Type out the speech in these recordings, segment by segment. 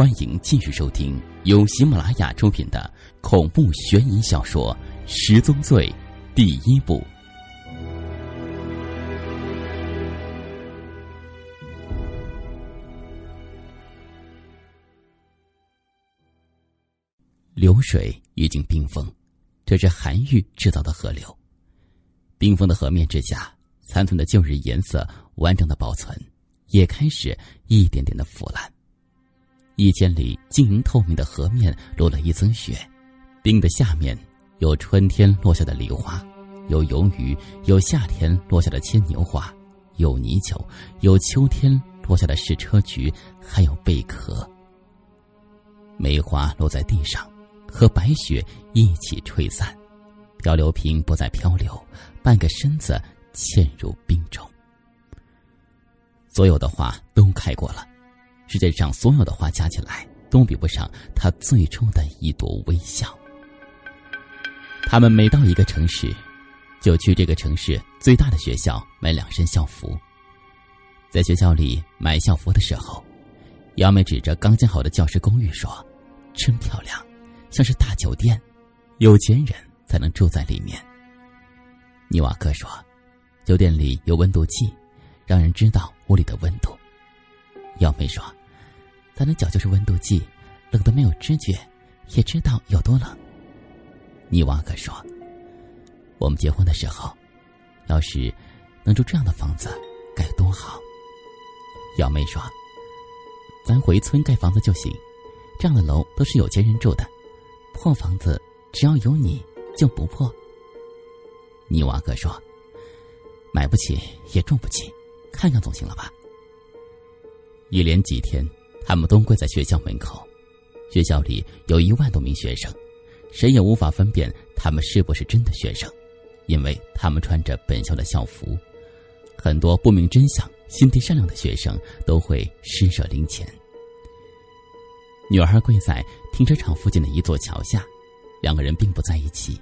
欢迎继续收听由喜马拉雅出品的恐怖悬疑小说《十宗罪》第一部。流水已经冰封，这是韩愈制造的河流。冰封的河面之下，残存的旧日颜色完整的保存，也开始一点点的腐烂。一千里晶莹透明的河面落了一层雪，冰的下面有春天落下的梨花，有游鱼，有夏天落下的牵牛花，有泥鳅，有秋天落下的矢车菊，还有贝壳。梅花落在地上，和白雪一起吹散，漂流瓶不再漂流，半个身子嵌入冰中。所有的花都开过了。世界上所有的花加起来都比不上他最初的一朵微笑。他们每到一个城市，就去这个城市最大的学校买两身校服。在学校里买校服的时候，姚美指着刚建好的教师公寓说：“真漂亮，像是大酒店，有钱人才能住在里面。”尼瓦克说：“酒店里有温度计，让人知道屋里的温度。”姚美说。咱的脚就是温度计，冷的没有知觉，也知道有多冷。尼瓦克说：“我们结婚的时候，要是能住这样的房子，该多好。”幺妹说：“咱回村盖房子就行，这样的楼都是有钱人住的，破房子只要有你就不破。”尼瓦克说：“买不起也住不起，看看总行了吧？”一连几天。他们都跪在学校门口，学校里有一万多名学生，谁也无法分辨他们是不是真的学生，因为他们穿着本校的校服。很多不明真相、心地善良的学生都会施舍零钱。女孩跪在停车场附近的一座桥下，两个人并不在一起，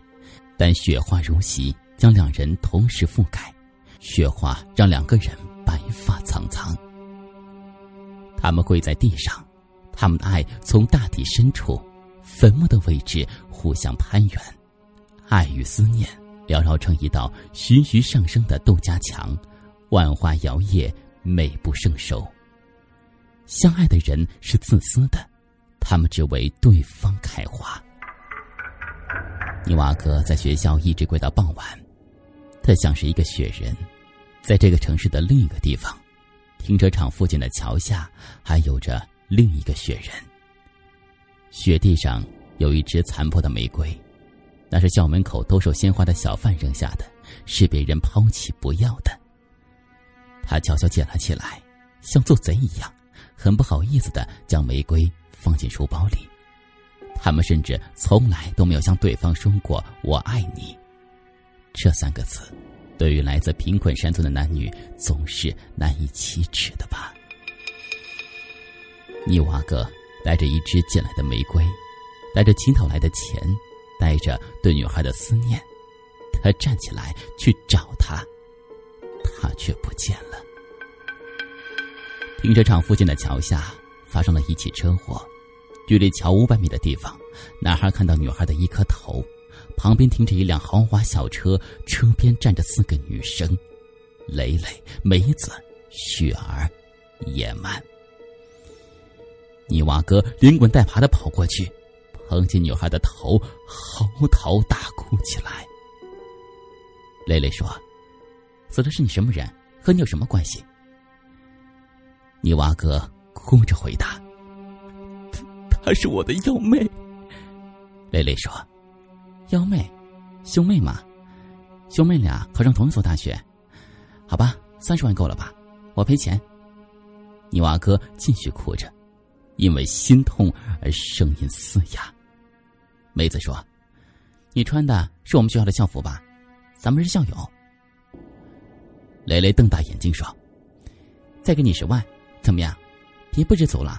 但雪花如席，将两人同时覆盖，雪花让两个人白发苍苍。他们跪在地上，他们的爱从大地深处、坟墓的位置互相攀援，爱与思念缭绕成一道徐徐上升的豆荚墙，万花摇曳，美不胜收。相爱的人是自私的，他们只为对方开花。尼瓦克在学校一直跪到傍晚，他像是一个雪人，在这个城市的另一个地方。停车场附近的桥下，还有着另一个雪人。雪地上有一只残破的玫瑰，那是校门口兜售鲜花的小贩扔下的，是别人抛弃不要的。他悄悄捡了起来，像做贼一样，很不好意思的将玫瑰放进书包里。他们甚至从来都没有向对方说过“我爱你”这三个字。对于来自贫困山村的男女，总是难以启齿的吧？尼瓦哥带着一支捡来的玫瑰，带着乞讨来的钱，带着对女孩的思念，他站起来去找她，她却不见了。停车场附近的桥下发生了一起车祸，距离桥五百米的地方，男孩看到女孩的一颗头。旁边停着一辆豪华小车，车边站着四个女生：蕾蕾、梅子、雪儿、野蛮。泥娃哥连滚带爬的跑过去，捧起女孩的头，嚎啕大哭起来。蕾蕾说：“死的是你什么人？和你有什么关系？”泥娃哥哭着回答：“她是我的幺妹。”蕾蕾说。幺妹，兄妹嘛，兄妹俩考上同一所大学，好吧，三十万够了吧？我赔钱。泥娃哥继续哭着，因为心痛而声音嘶哑。梅子说：“你穿的是我们学校的校服吧？咱们是校友。”蕾蕾瞪大眼睛说：“再给你十万，怎么样？你不知足了？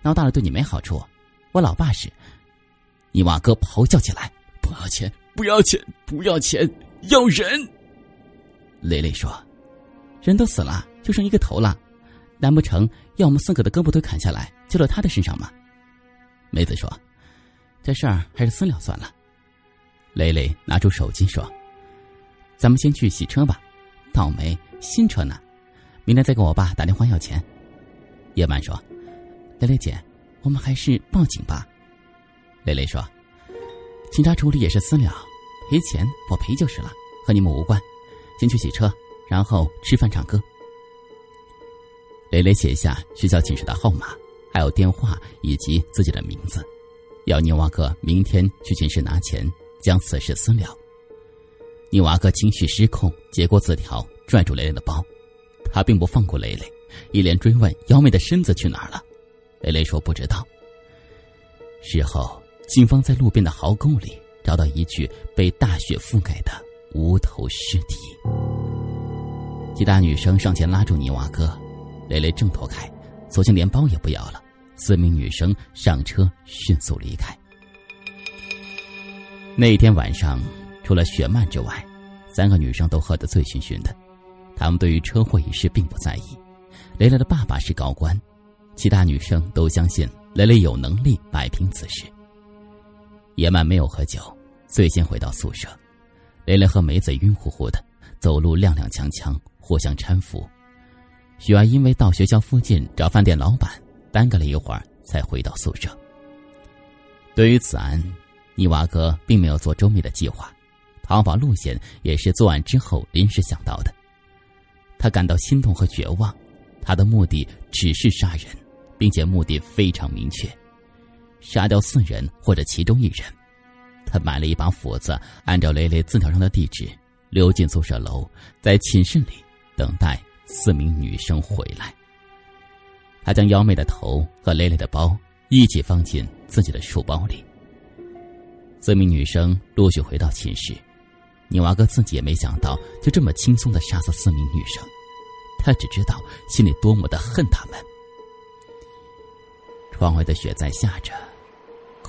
闹大了对你没好处。我老爸是……”泥娃哥咆哮起来。不要钱！不要钱！不要钱！要人！蕾蕾说：“人都死了，就剩一个头了，难不成要我们四个的胳膊腿砍下来，交到他的身上吗？梅子说：“这事儿还是私了算了。”蕾蕾拿出手机说：“咱们先去洗车吧，倒霉，新车呢，明天再给我爸打电话要钱。”叶曼说：“蕾蕾姐，我们还是报警吧。”蕾蕾说：“警察处理也是私了，赔钱我赔就是了，和你们无关。先去洗车，然后吃饭唱歌。”蕾蕾写下学校寝室的号码，还有电话以及自己的名字，要泥娃哥明天去寝室拿钱。将此事私了。泥娃哥情绪失控，接过字条，拽住蕾蕾的包。他并不放过蕾蕾，一连追问幺妹的身子去哪儿了。蕾蕾说不知道。事后，警方在路边的壕沟里找到一具被大雪覆盖的无头尸体。其他女生上前拉住泥娃哥，雷雷挣脱开，索性连包也不要了。四名女生上车，迅速离开。那天晚上，除了雪曼之外，三个女生都喝得醉醺醺的。她们对于车祸一事并不在意。雷雷的爸爸是高官，其他女生都相信雷雷有能力摆平此事。野蛮没有喝酒，最先回到宿舍。雷雷和梅子晕乎乎的，走路踉踉跄跄，互相搀扶。雪儿因为到学校附近找饭店老板，耽搁了一会儿才回到宿舍。对于此案。泥娃哥并没有做周密的计划，逃跑路线也是作案之后临时想到的。他感到心痛和绝望，他的目的只是杀人，并且目的非常明确：杀掉四人或者其中一人。他买了一把斧子，按照蕾蕾字条上的地址溜进宿舍楼，在寝室里等待四名女生回来。他将幺妹的头和蕾蕾的包一起放进自己的书包里。四名女生陆续回到寝室，泥娃哥自己也没想到就这么轻松的杀死四名女生，他只知道心里多么的恨他们。窗外的雪在下着，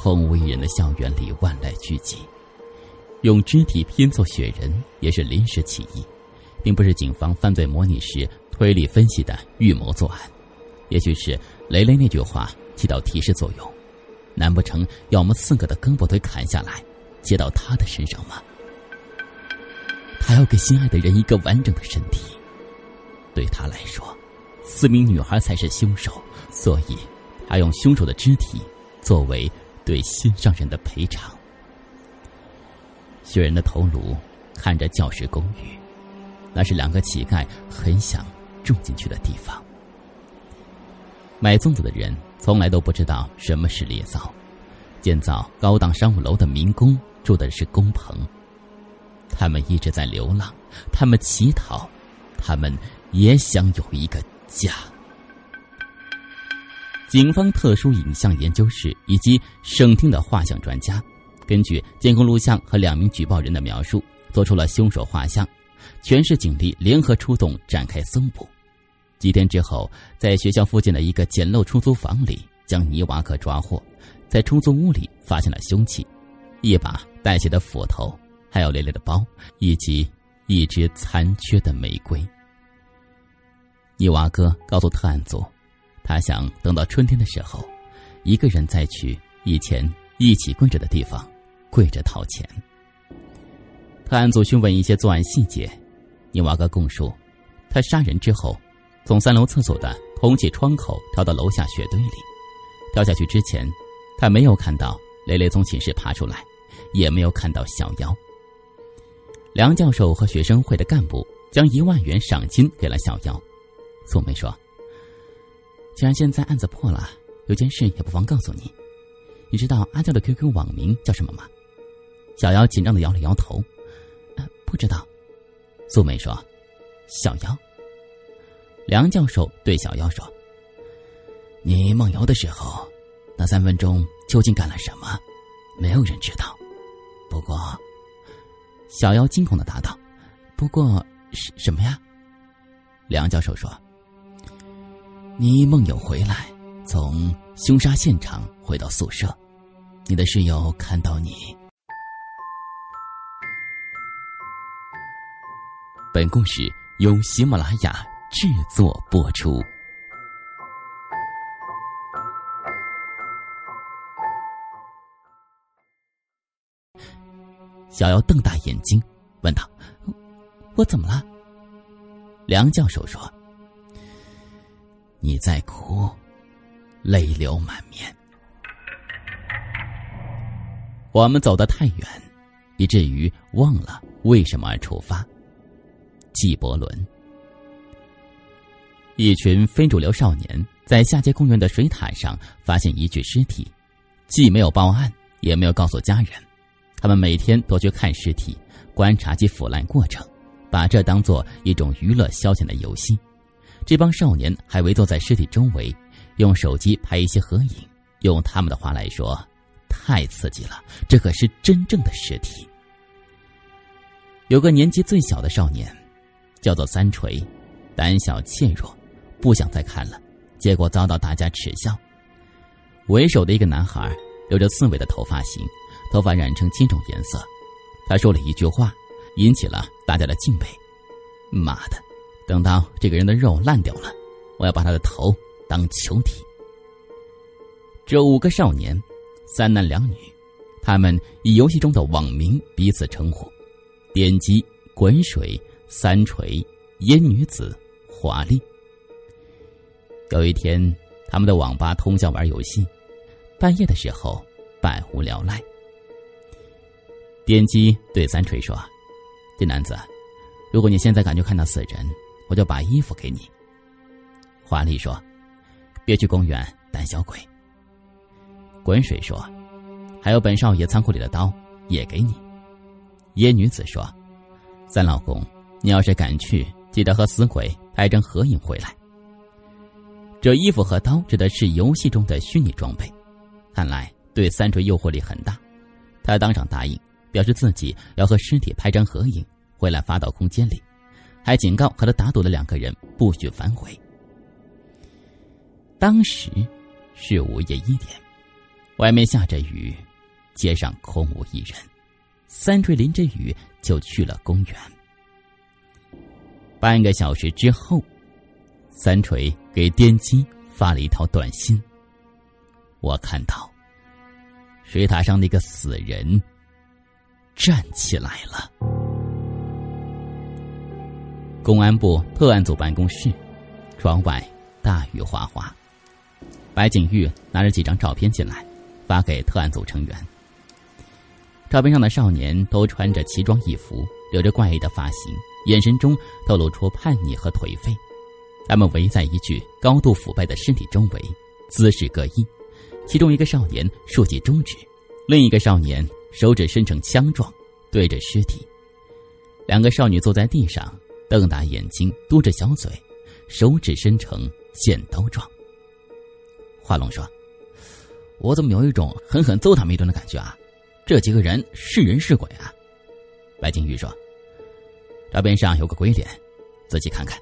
空无一人的校园里万籁俱寂，用肢体拼凑雪人也是临时起意，并不是警方犯罪模拟时推理分析的预谋作案，也许是雷雷那句话起到提示作用。难不成要我们四个的胳膊腿砍下来，接到他的身上吗？他要给心爱的人一个完整的身体。对他来说，四名女孩才是凶手，所以，他用凶手的肢体作为对心上人的赔偿。雪人的头颅看着教师公寓，那是两个乞丐很想住进去的地方。买粽子的人。从来都不知道什么是猎造，建造高档商务楼的民工住的是工棚。他们一直在流浪，他们乞讨，他们也想有一个家。警方特殊影像研究室以及省厅的画像专家，根据监控录像和两名举报人的描述，做出了凶手画像。全市警力联合出动，展开搜捕。几天之后，在学校附近的一个简陋出租房里，将泥娃哥抓获。在出租屋里发现了凶器，一把带血的斧头，还有蕾蕾的包，以及一只残缺的玫瑰。泥瓦哥告诉特案组，他想等到春天的时候，一个人再去以前一起跪着的地方，跪着讨钱。特案组询问一些作案细节，泥娃哥供述，他杀人之后。从三楼厕所的通气窗口跳到楼下雪堆里，跳下去之前，他没有看到蕾蕾从寝室爬出来，也没有看到小妖。梁教授和学生会的干部将一万元赏金给了小妖。素梅说：“既然现在案子破了，有件事也不妨告诉你，你知道阿娇的 QQ 网名叫什么吗？”小妖紧张的摇了摇头：“呃，不知道。”素梅说：“小妖。”梁教授对小妖说：“你梦游的时候，那三分钟究竟干了什么？没有人知道。不过，小妖惊恐的答道：‘不过什什么呀？’梁教授说：‘你梦游回来，从凶杀现场回到宿舍，你的室友看到你。本故事由喜马拉雅制作播出。小妖瞪大眼睛，问道：“我怎么了？”梁教授说：“你在哭，泪流满面。我们走得太远，以至于忘了为什么而出发。”纪伯伦。一群非主流少年在下街公园的水塔上发现一具尸体，既没有报案，也没有告诉家人。他们每天都去看尸体，观察其腐烂过程，把这当做一种娱乐消遣的游戏。这帮少年还围坐在尸体周围，用手机拍一些合影。用他们的话来说，太刺激了，这可是真正的尸体。有个年纪最小的少年，叫做三锤，胆小怯弱。不想再看了，结果遭到大家耻笑。为首的一个男孩留着刺猬的头发型，头发染成七种颜色。他说了一句话，引起了大家的敬佩：“妈的，等到这个人的肉烂掉了，我要把他的头当球体。”这五个少年，三男两女，他们以游戏中的网名彼此称呼：点击、滚水、三锤、烟女子、华丽。有一天，他们的网吧通宵玩游戏，半夜的时候百无聊赖。点击对三锤说：“这男子，如果你现在感觉看到死人，我就把衣服给你。”华丽说：“别去公园，胆小鬼。”滚水说：“还有本少爷仓库里的刀也给你。”野女子说：“三老公，你要是敢去，记得和死鬼拍张合影回来。”这衣服和刀指的是游戏中的虚拟装备，看来对三锤诱惑力很大。他当场答应，表示自己要和尸体拍张合影，回来发到空间里，还警告和他打赌的两个人不许反悔。当时是午夜一点，外面下着雨，街上空无一人。三锤淋着雨就去了公园。半个小时之后。三锤给电机发了一条短信。我看到水塔上那个死人站起来了。公安部特案组办公室，窗外大雨哗哗。白景玉拿着几张照片进来，发给特案组成员。照片上的少年都穿着奇装异服，留着怪异的发型，眼神中透露出叛逆和颓废。他们围在一具高度腐败的尸体周围，姿势各异。其中一个少年竖起中指，另一个少年手指伸成枪状，对着尸体。两个少女坐在地上，瞪大眼睛，嘟着小嘴，手指伸成剪刀状。华龙说：“我怎么有一种狠狠揍他们一顿的感觉啊？这几个人是人是鬼啊？”白金玉说：“照片上有个鬼脸，仔细看看。”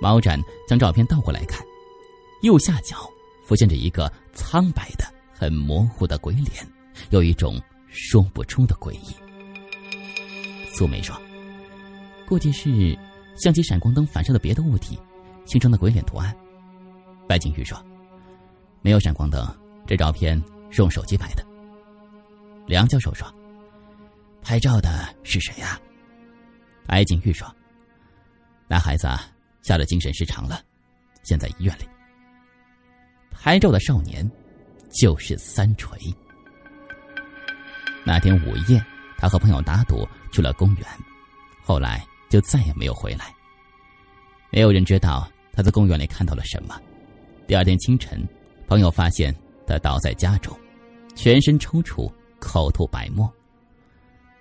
毛展将照片倒过来看，右下角浮现着一个苍白的、很模糊的鬼脸，有一种说不出的诡异。苏梅说：“估计是相机闪光灯反射的别的物体形成的鬼脸图案。”白景玉说：“没有闪光灯，这照片是用手机拍的。”梁教授说：“拍照的是谁呀？”白景玉说：“那孩子。”吓得精神失常了，现在医院里。拍照的少年就是三锤。那天午夜，他和朋友打赌去了公园，后来就再也没有回来。没有人知道他在公园里看到了什么。第二天清晨，朋友发现他倒在家中，全身抽搐，口吐白沫。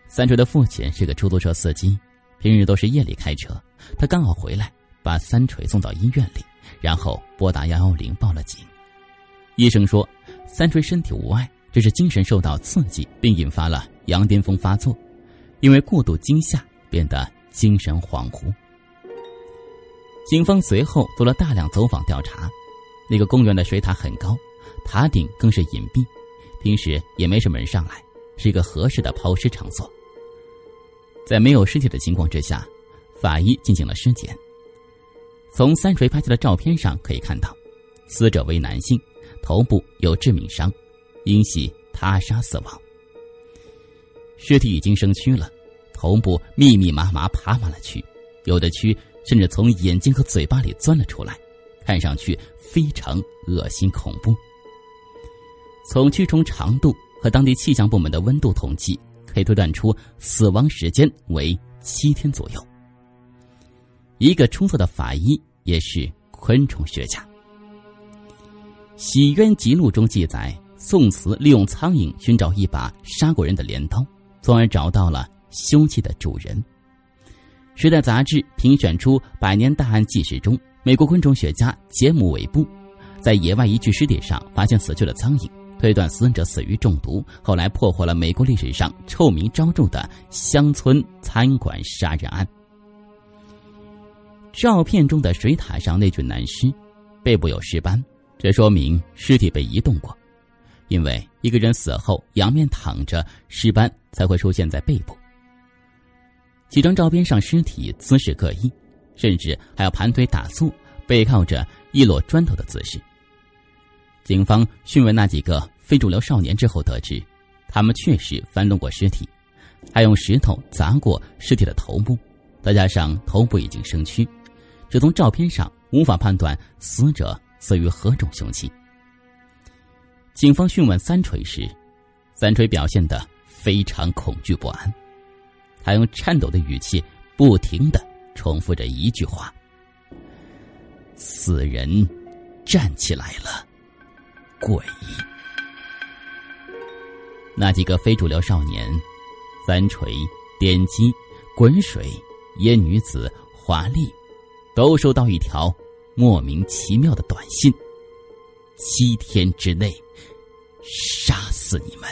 三锤的父亲是个出租车司机，平日都是夜里开车，他刚好回来。把三锤送到医院里，然后拨打幺幺零报了警。医生说，三锤身体无碍，只是精神受到刺激，并引发了羊癫疯发作，因为过度惊吓变得精神恍惚。警方随后做了大量走访调查，那个公园的水塔很高，塔顶更是隐蔽，平时也没什么人上来，是一个合适的抛尸场所。在没有尸体的情况之下，法医进行了尸检。从三锤拍下的照片上可以看到，死者为男性，头部有致命伤，因系他杀死亡。尸体已经生蛆了，头部密密麻麻爬满了蛆，有的蛆甚至从眼睛和嘴巴里钻了出来，看上去非常恶心恐怖。从蛆虫长度和当地气象部门的温度统计，可以推断出死亡时间为七天左右。一个出色的法医也是昆虫学家，《洗冤集录》中记载，宋慈利用苍蝇寻找一把杀过人的镰刀。从而找到了凶器的主人。《时代》杂志评选出百年大案纪实中，美国昆虫学家杰姆·韦布在野外一具尸体上发现死去的苍蝇，推断死者死于中毒。后来破获了美国历史上臭名昭著的乡村餐馆杀人案。照片中的水塔上那具男尸，背部有尸斑，这说明尸体被移动过。因为一个人死后仰面躺着，尸斑才会出现在背部。几张照片上尸体姿势各异，甚至还要盘腿打坐，背靠着一摞砖头的姿势。警方讯问那几个非主流少年之后，得知他们确实翻动过尸体，还用石头砸过尸体的头部，再加上头部已经生蛆，只从照片上无法判断死者死于何种凶器。警方讯问三锤时，三锤表现的非常恐惧不安，他用颤抖的语气不停的重复着一句话：“死人站起来了，鬼。”那几个非主流少年，三锤、点击、滚水、烟女子、华丽，都收到一条莫名其妙的短信。七天之内，杀死你们！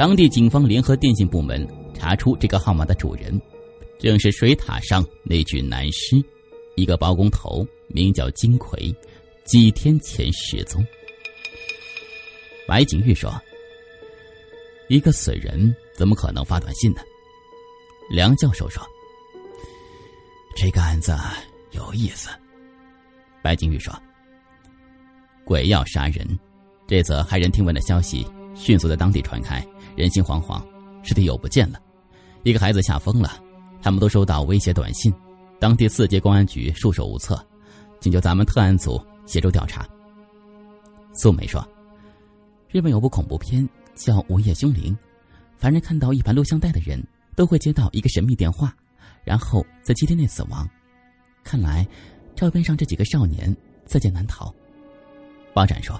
当地警方联合电信部门查出这个号码的主人，正是水塔上那具男尸，一个包工头，名叫金奎，几天前失踪。白景玉说：“一个死人怎么可能发短信呢？”梁教授说：“这个案子有意思。”白景玉说。鬼要杀人，这则骇人听闻的消息迅速在当地传开，人心惶惶。尸体又不见了，一个孩子吓疯了。他们都收到威胁短信，当地四街公安局束手无策，请求咱们特案组协助调查。素梅说：“日本有部恐怖片叫《午夜凶铃》，凡是看到一盘录像带的人都会接到一个神秘电话，然后在七天内死亡。看来，照片上这几个少年在劫难逃。”包展说：“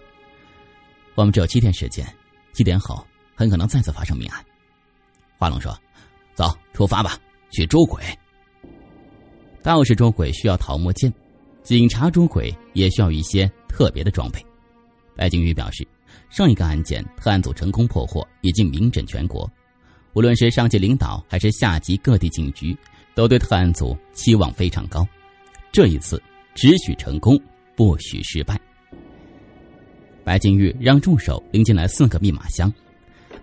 我们只有七天时间，七天后很可能再次发生命案。”华龙说：“走，出发吧，去捉鬼。”道士捉鬼需要桃木剑，警察捉鬼也需要一些特别的装备。白景玉表示，上一个案件特案组成功破获，已经名震全国，无论是上级领导还是下级各地警局，都对特案组期望非常高。这一次只许成功，不许失败。白金玉让助手拎进来四个密码箱，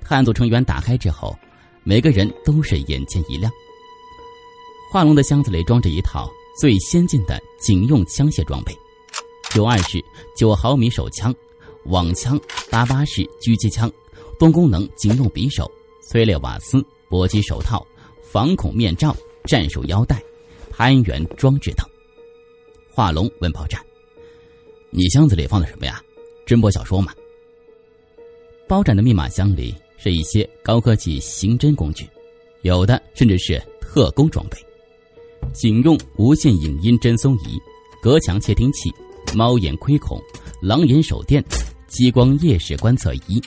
特案组成员打开之后，每个人都是眼前一亮。华龙的箱子里装着一套最先进的警用枪械装备：九二式九毫米手枪、网枪、八八式狙击枪、多功能警用匕首、催泪瓦斯、搏击手套、防恐面罩、战术腰带、攀援装置等。华龙问炮战：“你箱子里放的什么呀？”侦破小说吗。包斩的密码箱里是一些高科技刑侦工具，有的甚至是特工装备：警用无线影音侦搜仪、隔墙窃听器、猫眼窥孔、狼眼手电、激光夜视观测仪、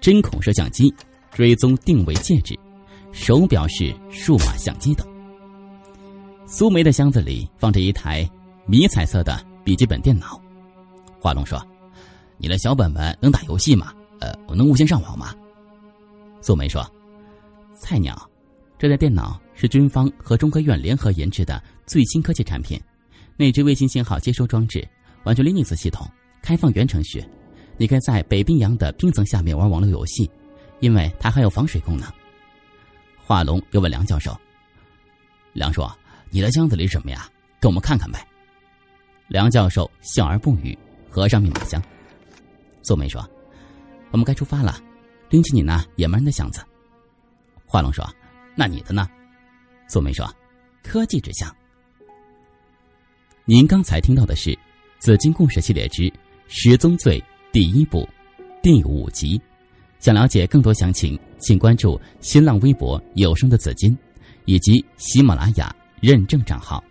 针孔摄像机、追踪定位戒指、手表式数码相机等。苏梅的箱子里放着一台迷彩色的笔记本电脑。华龙说。你的小本本能打游戏吗？呃，我能无线上网吗？素梅说：“菜鸟，这台电脑是军方和中科院联合研制的最新科技产品，内置卫星信号接收装置，完全 Linux 系统，开放源程序。你可以在北冰洋的冰层下面玩网络游戏，因为它还有防水功能。”华龙又问梁教授：“梁叔，你的箱子里什么呀？给我们看看呗。”梁教授笑而不语，合上密码箱。素梅说：“我们该出发了，拎起你那野蛮人的箱子。华龙说：“那你的呢？”素梅说：“科技之箱。”您刚才听到的是《紫金故事系列之十宗罪》第一部第五集。想了解更多详情，请关注新浪微博“有声的紫金”以及喜马拉雅认证账号。